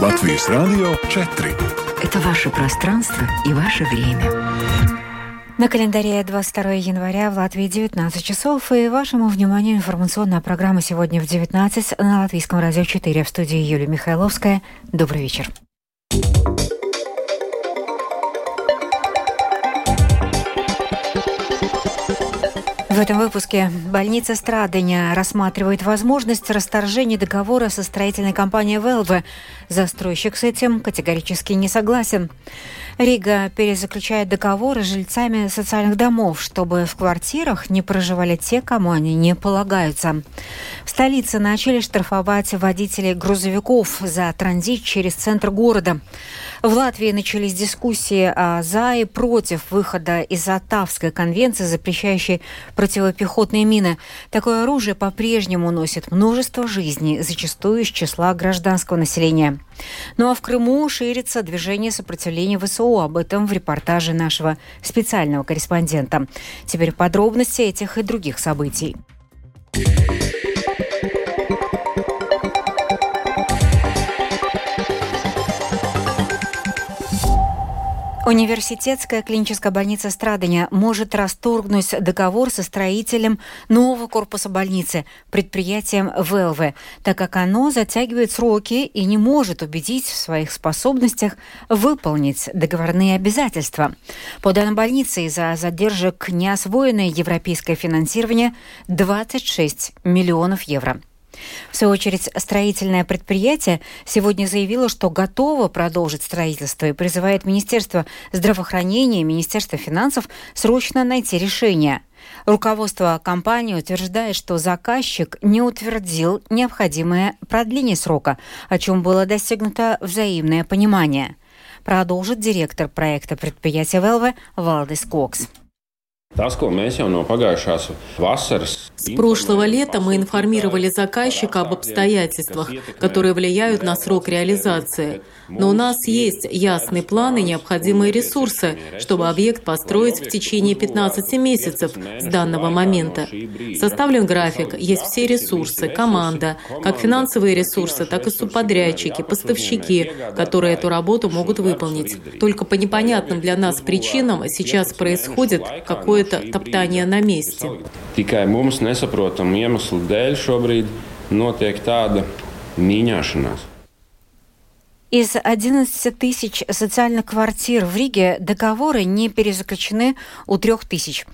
Латвийс радио 4. Это ваше пространство и ваше время. На календаре 22 января в Латвии 19 часов. И вашему вниманию информационная программа сегодня в 19 на Латвийском радио 4 в студии Юлия Михайловская. Добрый вечер. В этом выпуске больница Страдыня рассматривает возможность расторжения договора со строительной компанией «Велве». Застройщик с этим категорически не согласен. Рига перезаключает договоры с жильцами социальных домов, чтобы в квартирах не проживали те, кому они не полагаются. В столице начали штрафовать водителей грузовиков за транзит через центр города. В Латвии начались дискуссии о за и против выхода из Оттавской конвенции, запрещающей противопехотные мины. Такое оружие по-прежнему носит множество жизней, зачастую из числа гражданского населения. Ну а в Крыму ширится движение сопротивления ВСУ. Об этом в репортаже нашего специального корреспондента. Теперь подробности этих и других событий. Университетская клиническая больница Страдания может расторгнуть договор со строителем нового корпуса больницы, предприятием ВЛВ, так как оно затягивает сроки и не может убедить в своих способностях выполнить договорные обязательства. По данным больницы, из-за задержек неосвоенное европейское финансирование 26 миллионов евро. В свою очередь, строительное предприятие сегодня заявило, что готово продолжить строительство и призывает Министерство здравоохранения и Министерство финансов срочно найти решение. Руководство компании утверждает, что заказчик не утвердил необходимое продление срока, о чем было достигнуто взаимное понимание. Продолжит директор проекта предприятия ВЛВ Валдис Кокс. С прошлого лета мы информировали заказчика об обстоятельствах, которые влияют на срок реализации. Но у нас есть ясный план и необходимые ресурсы, чтобы объект построить в течение 15 месяцев с данного момента. Составлен график, есть все ресурсы, команда, как финансовые ресурсы, так и субподрядчики, поставщики, которые эту работу могут выполнить. Только по непонятным для нас причинам сейчас происходит какое-то топтание на месте. Tikai mums nesaprotamu iemeslu dēļ šobrīd notiek tāda mīņāšanās. Из 11 тысяч социальных квартир в Риге договоры не перезаключены у трех тысяч.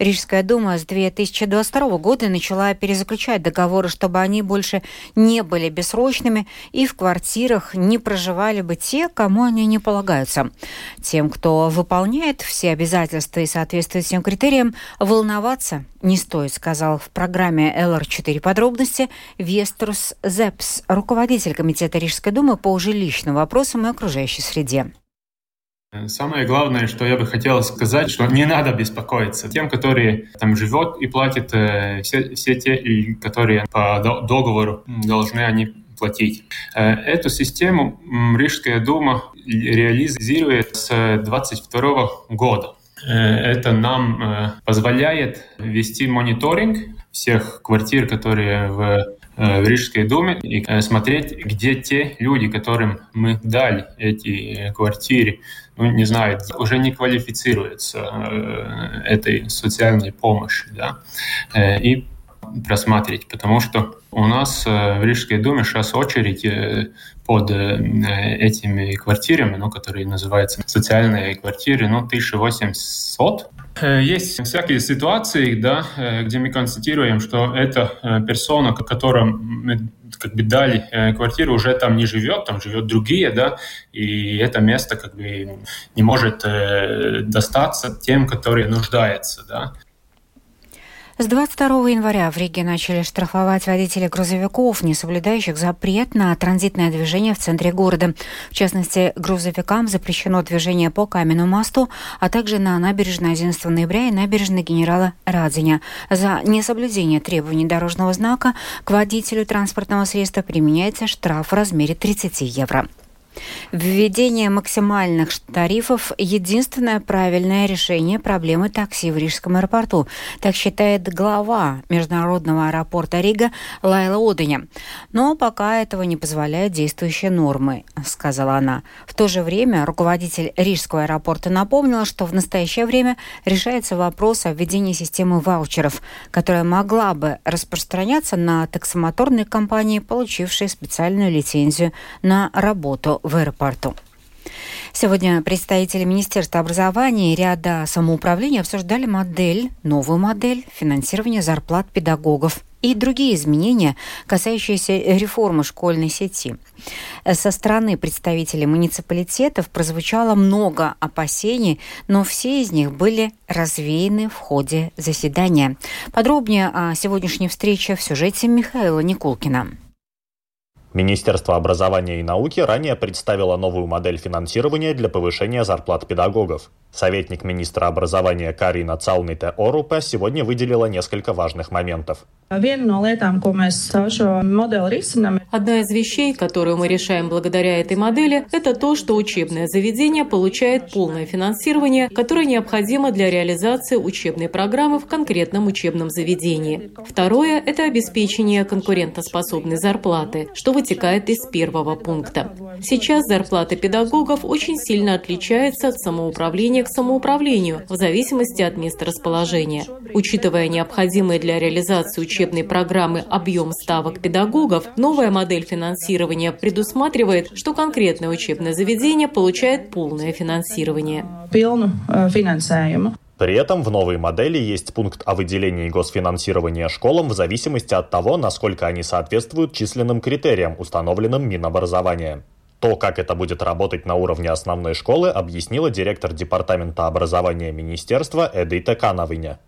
Рижская дума с 2022 года начала перезаключать договоры, чтобы они больше не были бессрочными и в квартирах не проживали бы те, кому они не полагаются. Тем, кто выполняет все обязательства и соответствует всем критериям, волноваться не стоит, сказал в программе ЛР4 подробности Веструс Зепс, руководитель Комитета Рижской думы по жилищным вопросам и окружающей среде. Самое главное, что я бы хотел сказать, что не надо беспокоиться тем, которые там живут и платят э, все, все те, которые по договору должны они платить. Э, эту систему Рижская дума реализирует с 2022 года. Э, это нам позволяет вести мониторинг всех квартир, которые в в Рижской думе и смотреть, где те люди, которым мы дали эти квартиры, ну, не знаю, уже не квалифицируется э, этой социальной помощи, да, э, и просматривать, потому что у нас э, в Рижской думе сейчас очередь под этими квартирами, ну, которые называются социальные квартиры, ну, 1800. Есть всякие ситуации, да, где мы констатируем, что эта персона, которым мы как бы дали э, квартиру, уже там не живет, там живет другие, да, и это место как бы не может э, достаться тем, которые нуждаются, да. С 22 января в Риге начали штрафовать водителей грузовиков, не соблюдающих запрет на транзитное движение в центре города. В частности, грузовикам запрещено движение по Каменному мосту, а также на набережной 11 ноября и набережной генерала Радзиня. За несоблюдение требований дорожного знака к водителю транспортного средства применяется штраф в размере 30 евро. Введение максимальных тарифов – единственное правильное решение проблемы такси в Рижском аэропорту. Так считает глава международного аэропорта Рига Лайла Оденя. Но пока этого не позволяют действующие нормы, сказала она. В то же время руководитель Рижского аэропорта напомнила, что в настоящее время решается вопрос о введении системы ваучеров, которая могла бы распространяться на таксомоторные компании, получившие специальную лицензию на работу в аэропорту. Сегодня представители Министерства образования и ряда самоуправления обсуждали модель, новую модель финансирования зарплат педагогов и другие изменения, касающиеся реформы школьной сети. Со стороны представителей муниципалитетов прозвучало много опасений, но все из них были развеяны в ходе заседания. Подробнее о сегодняшней встрече в сюжете Михаила Никулкина. Министерство образования и науки ранее представило новую модель финансирования для повышения зарплат педагогов. Советник министра образования Карина Цауните Орупе сегодня выделила несколько важных моментов. Одна из вещей, которую мы решаем благодаря этой модели, это то, что учебное заведение получает полное финансирование, которое необходимо для реализации учебной программы в конкретном учебном заведении. Второе – это обеспечение конкурентоспособной зарплаты, что вытекает из первого пункта. Сейчас зарплата педагогов очень сильно отличается от самоуправления к самоуправлению в зависимости от места расположения. Учитывая необходимые для реализации учебной программы объем ставок педагогов, новая модель финансирования предусматривает, что конкретное учебное заведение получает полное финансирование. При этом в новой модели есть пункт о выделении госфинансирования школам в зависимости от того, насколько они соответствуют численным критериям, установленным Минобразования. То, как это будет работать на уровне основной школы, объяснила директор Департамента образования Министерства Эдита Канавиня.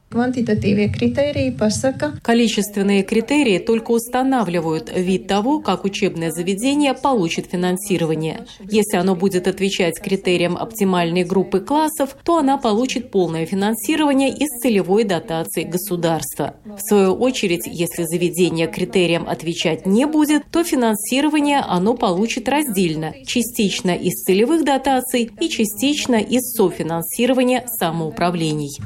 Количественные критерии только устанавливают вид того, как учебное заведение получит финансирование. Если оно будет отвечать критериям оптимальной группы классов, то она получит полное финансирование из целевой дотации государства. В свою очередь, если заведение критериям отвечать не будет, то финансирование оно получит раздельно, частично из целевых дотаций и частично из софинансирования самоуправлений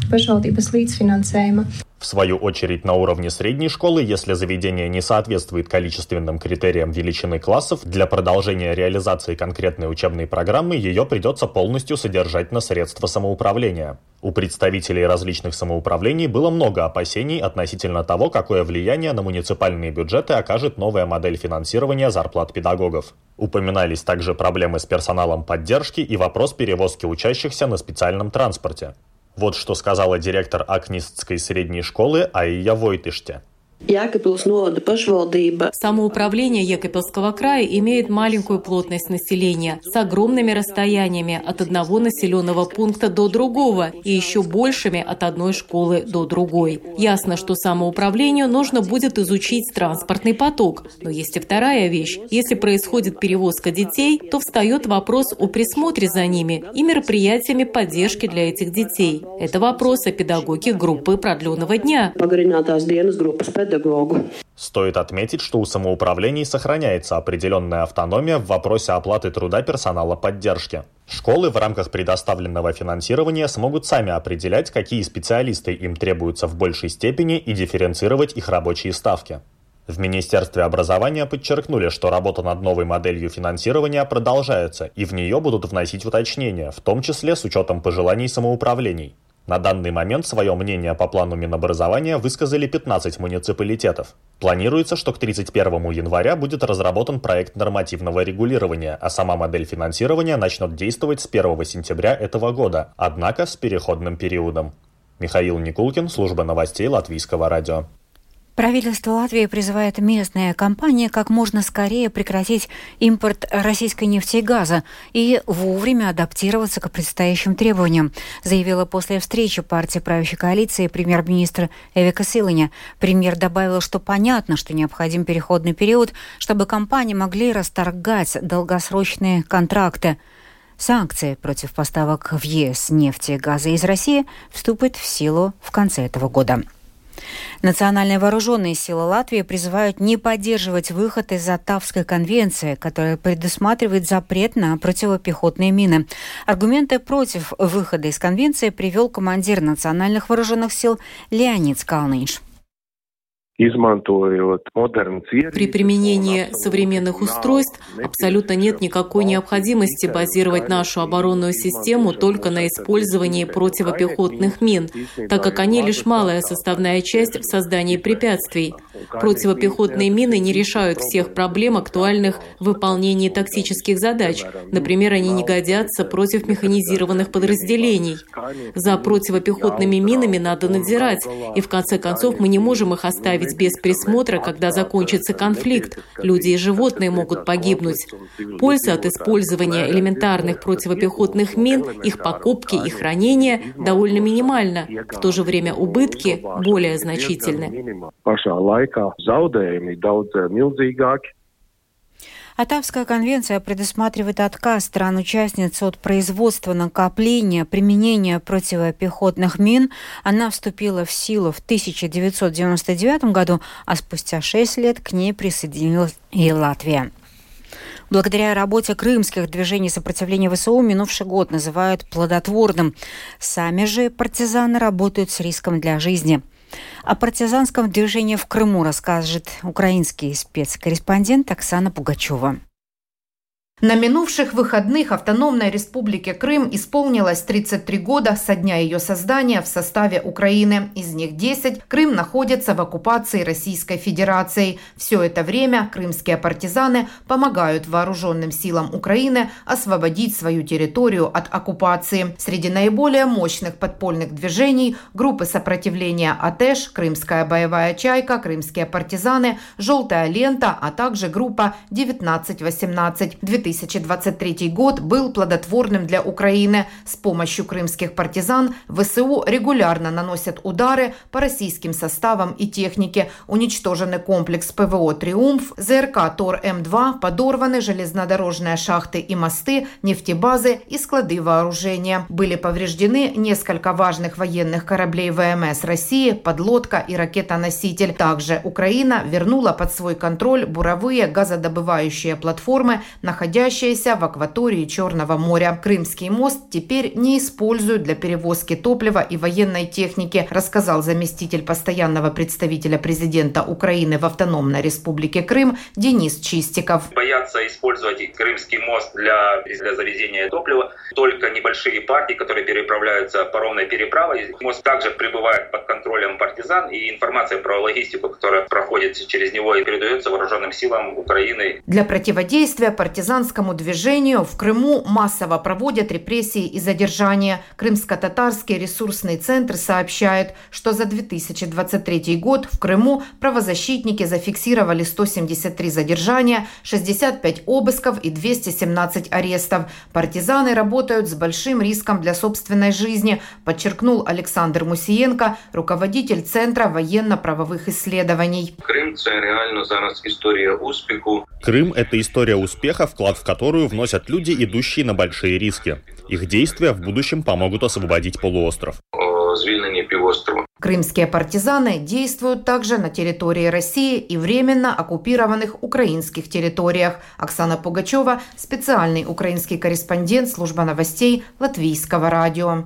finansējuma. В свою очередь, на уровне средней школы, если заведение не соответствует количественным критериям величины классов, для продолжения реализации конкретной учебной программы ее придется полностью содержать на средства самоуправления. У представителей различных самоуправлений было много опасений относительно того, какое влияние на муниципальные бюджеты окажет новая модель финансирования зарплат педагогов. Упоминались также проблемы с персоналом поддержки и вопрос перевозки учащихся на специальном транспорте. Вот что сказала директор Акнистской средней школы Аия Войтыште. Самоуправление Екапельского края имеет маленькую плотность населения с огромными расстояниями от одного населенного пункта до другого и еще большими от одной школы до другой. Ясно, что самоуправлению нужно будет изучить транспортный поток. Но есть и вторая вещь. Если происходит перевозка детей, то встает вопрос о присмотре за ними и мероприятиями поддержки для этих детей. Это вопрос о педагоге группы продленного дня педагогу. Стоит отметить, что у самоуправлений сохраняется определенная автономия в вопросе оплаты труда персонала поддержки. Школы в рамках предоставленного финансирования смогут сами определять, какие специалисты им требуются в большей степени и дифференцировать их рабочие ставки. В Министерстве образования подчеркнули, что работа над новой моделью финансирования продолжается, и в нее будут вносить уточнения, в том числе с учетом пожеланий самоуправлений. На данный момент свое мнение по плану Минобразования высказали 15 муниципалитетов. Планируется, что к 31 января будет разработан проект нормативного регулирования, а сама модель финансирования начнет действовать с 1 сентября этого года, однако с переходным периодом. Михаил Никулкин, служба новостей Латвийского радио. Правительство Латвии призывает местные компании как можно скорее прекратить импорт российской нефти и газа и вовремя адаптироваться к предстоящим требованиям, заявила после встречи партии правящей коалиции премьер-министр Эвика Силыня. Премьер добавил, что понятно, что необходим переходный период, чтобы компании могли расторгать долгосрочные контракты. Санкции против поставок в ЕС нефти и газа из России вступят в силу в конце этого года. Национальные вооруженные силы Латвии призывают не поддерживать выход из Оттавской конвенции, которая предусматривает запрет на противопехотные мины. Аргументы против выхода из конвенции привел командир национальных вооруженных сил Леонид Скалныш. При применении современных устройств абсолютно нет никакой необходимости базировать нашу оборонную систему только на использовании противопехотных мин, так как они лишь малая составная часть в создании препятствий. Противопехотные мины не решают всех проблем, актуальных в выполнении тактических задач. Например, они не годятся против механизированных подразделений. За противопехотными минами надо надзирать, и в конце концов мы не можем их оставить оставить без присмотра, когда закончится конфликт. Люди и животные могут погибнуть. Польза от использования элементарных противопехотных мин, их покупки и хранения довольно минимальна. В то же время убытки более значительны. Атавская конвенция предусматривает отказ стран-участниц от производства, накопления, применения противопехотных мин. Она вступила в силу в 1999 году, а спустя шесть лет к ней присоединилась и Латвия. Благодаря работе крымских движений сопротивления ВСУ минувший год называют плодотворным. Сами же партизаны работают с риском для жизни – о партизанском движении в Крыму расскажет украинский спецкорреспондент Оксана Пугачева. На минувших выходных Автономной Республике Крым исполнилось 33 года со дня ее создания в составе Украины. Из них 10 Крым находится в оккупации Российской Федерацией. Все это время крымские партизаны помогают вооруженным силам Украины освободить свою территорию от оккупации. Среди наиболее мощных подпольных движений группы сопротивления АТЭШ, Крымская боевая чайка, Крымские партизаны, Желтая лента, а также группа 1918. 2023 год был плодотворным для Украины. С помощью крымских партизан ВСУ регулярно наносят удары по российским составам и технике. Уничтоженный комплекс ПВО «Триумф», ЗРК «Тор-М2», подорваны железнодорожные шахты и мосты, нефтебазы и склады вооружения. Были повреждены несколько важных военных кораблей ВМС России, подлодка и ракетоноситель. Также Украина вернула под свой контроль буровые газодобывающие платформы, находящиеся находящаяся в акватории Черного моря. Крымский мост теперь не используют для перевозки топлива и военной техники, рассказал заместитель постоянного представителя президента Украины в Автономной Республике Крым Денис Чистиков. Боятся использовать Крымский мост для, для завезения топлива только небольшие партии, которые переправляются паромной переправой. Мост также пребывает под контролем партизан, и информация про логистику, которая проходит через него и передается вооруженным силам Украины. Для противодействия партизан партизанскому движению в Крыму массово проводят репрессии и задержания. Крымско-татарский ресурсный центр сообщает, что за 2023 год в Крыму правозащитники зафиксировали 173 задержания, 65 обысков и 217 арестов. Партизаны работают с большим риском для собственной жизни, подчеркнул Александр Мусиенко, руководитель Центра военно-правовых исследований. Крым – это реально зараз история успеху. Крым – это история успеха, вклад в которую вносят люди, идущие на большие риски. Их действия в будущем помогут освободить полуостров. Крымские партизаны действуют также на территории России и временно оккупированных украинских территориях. Оксана Пугачева, специальный украинский корреспондент служба новостей Латвийского радио.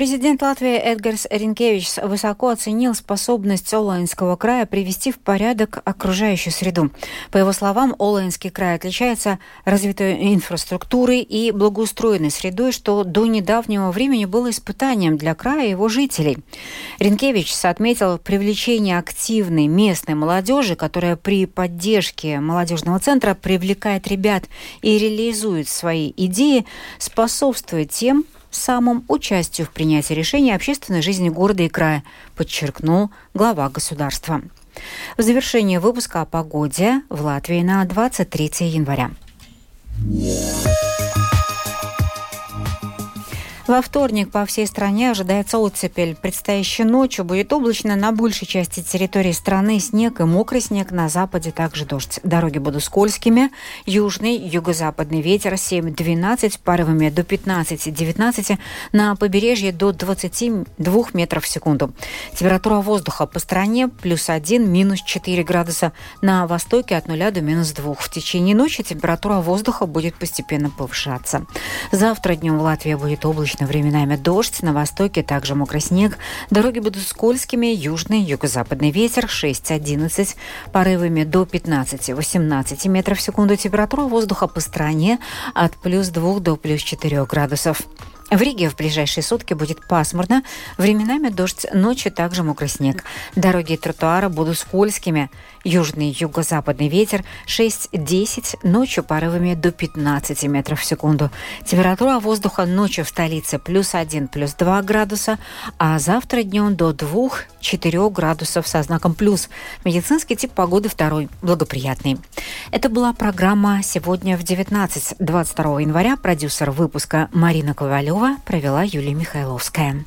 Президент Латвии Эдгарс Ринкевич высоко оценил способность Олаинского края привести в порядок окружающую среду. По его словам, Олаинский край отличается развитой инфраструктурой и благоустроенной средой, что до недавнего времени было испытанием для края и его жителей. Ринкевич отметил привлечение активной местной молодежи, которая при поддержке молодежного центра привлекает ребят и реализует свои идеи, способствует тем, самым участию в принятии решений общественной жизни города и края, подчеркнул глава государства. В завершении выпуска о погоде в Латвии на 23 января. Во вторник по всей стране ожидается оттепель. Предстоящей ночью будет облачно на большей части территории страны снег и мокрый снег, на западе также дождь. Дороги будут скользкими. Южный, юго-западный ветер 7-12, порывами до 15-19, на побережье до 22 метров в секунду. Температура воздуха по стране плюс 1, минус 4 градуса. На востоке от 0 до минус 2. В течение ночи температура воздуха будет постепенно повышаться. Завтра днем в Латвии будет облачно Облачно временами дождь, на востоке также мокрый снег. Дороги будут скользкими, южный, юго-западный ветер 6-11, порывами до 15-18 метров в секунду. Температура воздуха по стране от плюс 2 до плюс 4 градусов. В Риге в ближайшие сутки будет пасмурно, временами дождь, ночью также мокрый снег. Дороги и тротуары будут скользкими. Южный юго-западный ветер 6-10, ночью порывами до 15 метров в секунду. Температура воздуха ночью в столице плюс 1, плюс 2 градуса, а завтра днем до 2-4 градусов со знаком плюс. Медицинский тип погоды второй, благоприятный. Это была программа «Сегодня в 19». 22 января продюсер выпуска Марина Ковалева провела Юлия Михайловская.